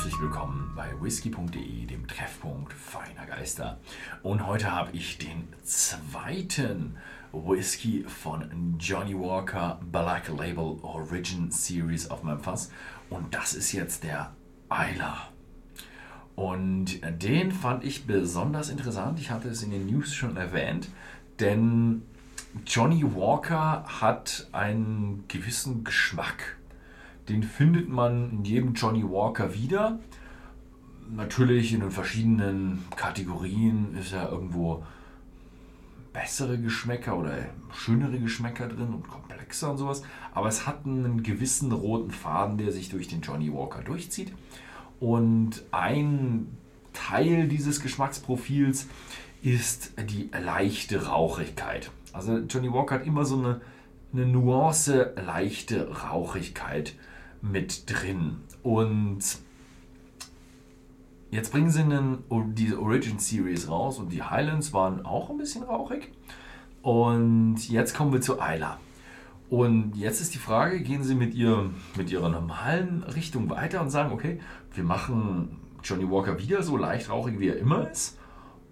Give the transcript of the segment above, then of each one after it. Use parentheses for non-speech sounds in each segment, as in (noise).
herzlich willkommen bei whisky.de, dem Treffpunkt feiner Geister. Und heute habe ich den zweiten Whisky von Johnny Walker Black Label Origin Series auf meinem Fass. Und das ist jetzt der Isla. Und den fand ich besonders interessant. Ich hatte es in den News schon erwähnt, denn Johnny Walker hat einen gewissen Geschmack den findet man in jedem Johnny Walker wieder. Natürlich in den verschiedenen Kategorien ist ja irgendwo bessere Geschmäcker oder schönere Geschmäcker drin und komplexer und sowas. Aber es hat einen gewissen roten Faden, der sich durch den Johnny Walker durchzieht. Und ein Teil dieses Geschmacksprofils ist die leichte Rauchigkeit. Also Johnny Walker hat immer so eine, eine Nuance leichte Rauchigkeit mit drin. Und jetzt bringen sie einen, diese Origin Series raus und die Highlands waren auch ein bisschen rauchig. Und jetzt kommen wir zu Isla. Und jetzt ist die Frage, gehen Sie mit, ihr, mit Ihrer normalen Richtung weiter und sagen, okay, wir machen Johnny Walker wieder so leicht rauchig, wie er immer ist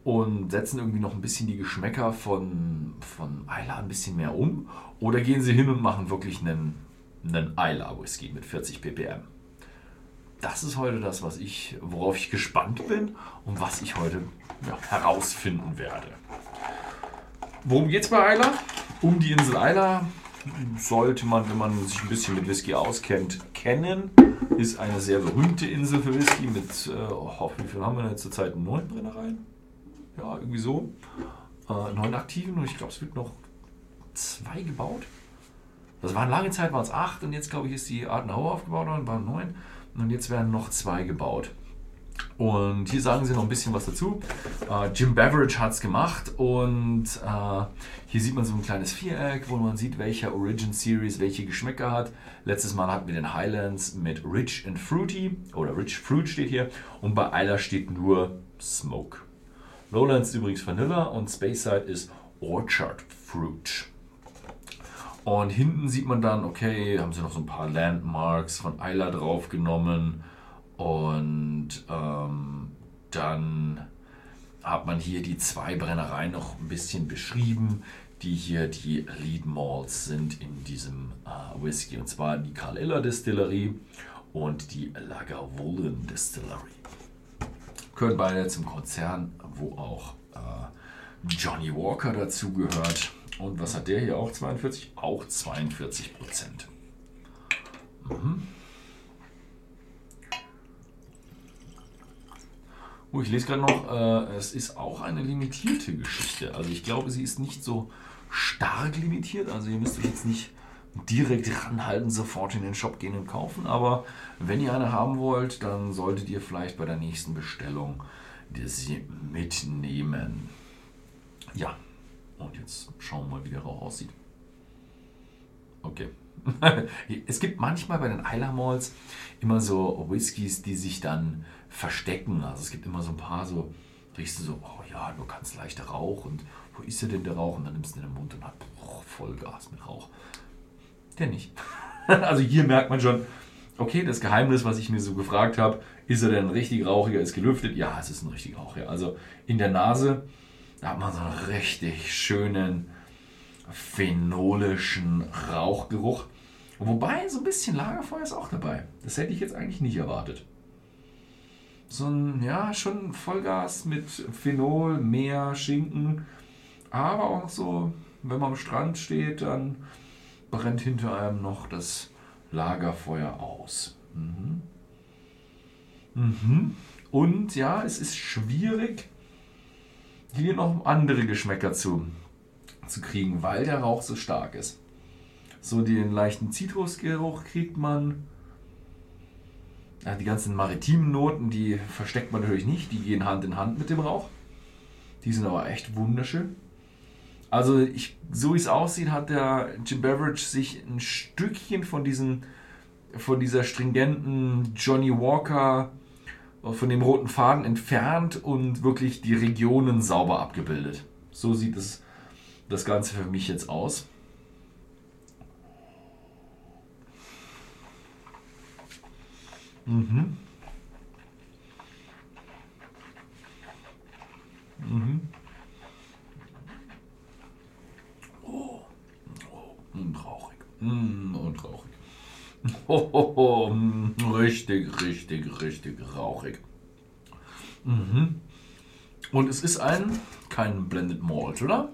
und setzen irgendwie noch ein bisschen die Geschmäcker von, von Isla ein bisschen mehr um? Oder gehen Sie hin und machen wirklich einen einen Isla Whisky mit 40 ppm. Das ist heute das, was ich, worauf ich gespannt bin und was ich heute ja, herausfinden werde. Worum geht es bei Isla? Um die Insel Isla sollte man, wenn man sich ein bisschen mit Whisky auskennt, kennen. Ist eine sehr berühmte Insel für Whisky mit, äh, oh, wie viel haben wir denn zurzeit? Neun Brennereien? Ja, irgendwie so. Äh, neun aktiven und ich glaube, es wird noch zwei gebaut. Das waren lange Zeit waren es acht und jetzt glaube ich ist die Adenauer aufgebaut worden, waren neun und jetzt werden noch zwei gebaut. Und hier sagen sie noch ein bisschen was dazu. Uh, Jim Beveridge hat es gemacht und uh, hier sieht man so ein kleines Viereck, wo man sieht, welcher Origin Series welche Geschmäcker hat. Letztes Mal hatten wir den Highlands mit Rich and Fruity oder Rich Fruit steht hier und bei Isla steht nur Smoke. Lowlands ist übrigens Vanilla und Speyside ist Orchard Fruit. Und hinten sieht man dann, okay, haben sie noch so ein paar Landmarks von Isla draufgenommen. Und ähm, dann hat man hier die zwei Brennereien noch ein bisschen beschrieben, die hier die Lead Malls sind in diesem äh, Whisky. Und zwar die Carl Iller Distillerie und die Lagavulin Distillery. Gehören beide zum Konzern, wo auch äh, Johnny Walker dazugehört. Und was hat der hier auch? 42? Auch 42 Prozent. Mhm. Oh, ich lese gerade noch, äh, es ist auch eine limitierte Geschichte. Also ich glaube, sie ist nicht so stark limitiert. Also ihr müsst euch jetzt nicht direkt ranhalten, sofort in den Shop gehen und kaufen. Aber wenn ihr eine haben wollt, dann solltet ihr vielleicht bei der nächsten Bestellung sie mitnehmen. Ja, und jetzt schauen wir mal, wie der Rauch aussieht. Okay. (laughs) es gibt manchmal bei den Isla Malls immer so Whiskys, die sich dann verstecken. Also es gibt immer so ein paar so, riechst du so, oh ja, du kannst leichter Rauch und wo ist denn der Rauch? Und dann nimmst du den in den Mund und hat oh, Vollgas mit Rauch. Der nicht. (laughs) also hier merkt man schon, okay, das Geheimnis, was ich mir so gefragt habe, ist er denn richtig rauchiger, ist gelüftet? Ja, es ist ein richtig rauchiger. Also in der Nase da hat man so einen richtig schönen phenolischen Rauchgeruch. Wobei so ein bisschen Lagerfeuer ist auch dabei. Das hätte ich jetzt eigentlich nicht erwartet. So ein, ja, schon Vollgas mit Phenol, Meer, Schinken. Aber auch so, wenn man am Strand steht, dann brennt hinter einem noch das Lagerfeuer aus. Mhm. Mhm. Und ja, es ist schwierig, hier noch andere Geschmäcker zu, zu kriegen, weil der Rauch so stark ist. So den leichten Zitrusgeruch kriegt man. Ja, die ganzen maritimen Noten, die versteckt man natürlich nicht, die gehen Hand in Hand mit dem Rauch. Die sind aber echt wunderschön. Also ich, so wie es aussieht, hat der Jim Beveridge sich ein Stückchen von diesen von dieser stringenten Johnny Walker von dem roten Faden entfernt und wirklich die Regionen sauber abgebildet. So sieht es das Ganze für mich jetzt aus. Mhm. Mm, und rauchig. Oh, oh, oh, mm, richtig, richtig, richtig rauchig. Mhm. Und es ist ein, kein Blended Malt, oder?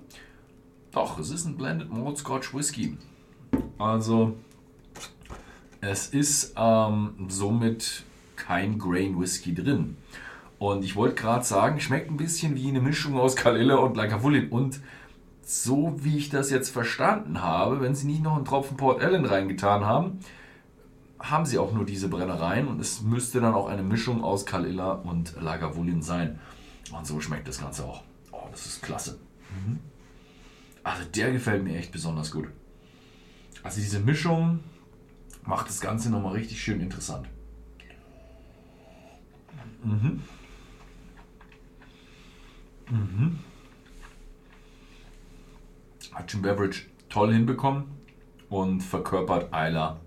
Doch, es ist ein Blended Malt Scotch Whisky. Also, es ist ähm, somit kein Grain Whisky drin. Und ich wollte gerade sagen, schmeckt ein bisschen wie eine Mischung aus Kalilla und Lagavulin. Und so wie ich das jetzt verstanden habe, wenn sie nicht noch einen Tropfen Port Ellen reingetan haben, haben sie auch nur diese Brennereien und es müsste dann auch eine Mischung aus Kalilla und Lagavulin sein. Und so schmeckt das Ganze auch. Oh, das ist klasse. Mhm. Also der gefällt mir echt besonders gut. Also diese Mischung macht das Ganze nochmal richtig schön interessant. Mhm. Mhm. Hat Jim Beveridge toll hinbekommen und verkörpert Eiler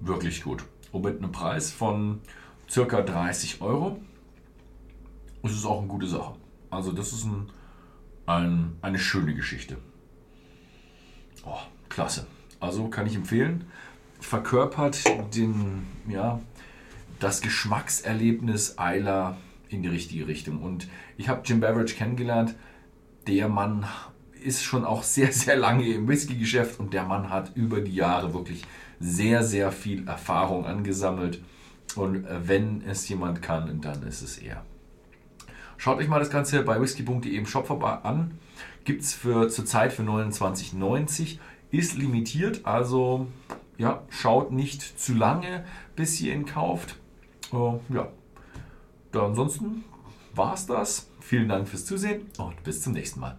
wirklich gut. Und mit einem Preis von circa 30 Euro ist es auch eine gute Sache. Also das ist ein, ein, eine schöne Geschichte. Oh, klasse. Also kann ich empfehlen. Verkörpert den, ja, das Geschmackserlebnis Eiler in die richtige Richtung. Und ich habe Jim Beveridge kennengelernt. Der Mann ist schon auch sehr, sehr lange im Whisky-Geschäft und der Mann hat über die Jahre wirklich sehr, sehr viel Erfahrung angesammelt. Und äh, wenn es jemand kann, dann ist es er. Schaut euch mal das Ganze bei whisky.de im Shop an. Gibt es zurzeit für 29,90. Ist limitiert, also ja, schaut nicht zu lange, bis ihr ihn kauft. Uh, ja, da ansonsten war es das. Vielen Dank fürs Zusehen und bis zum nächsten Mal.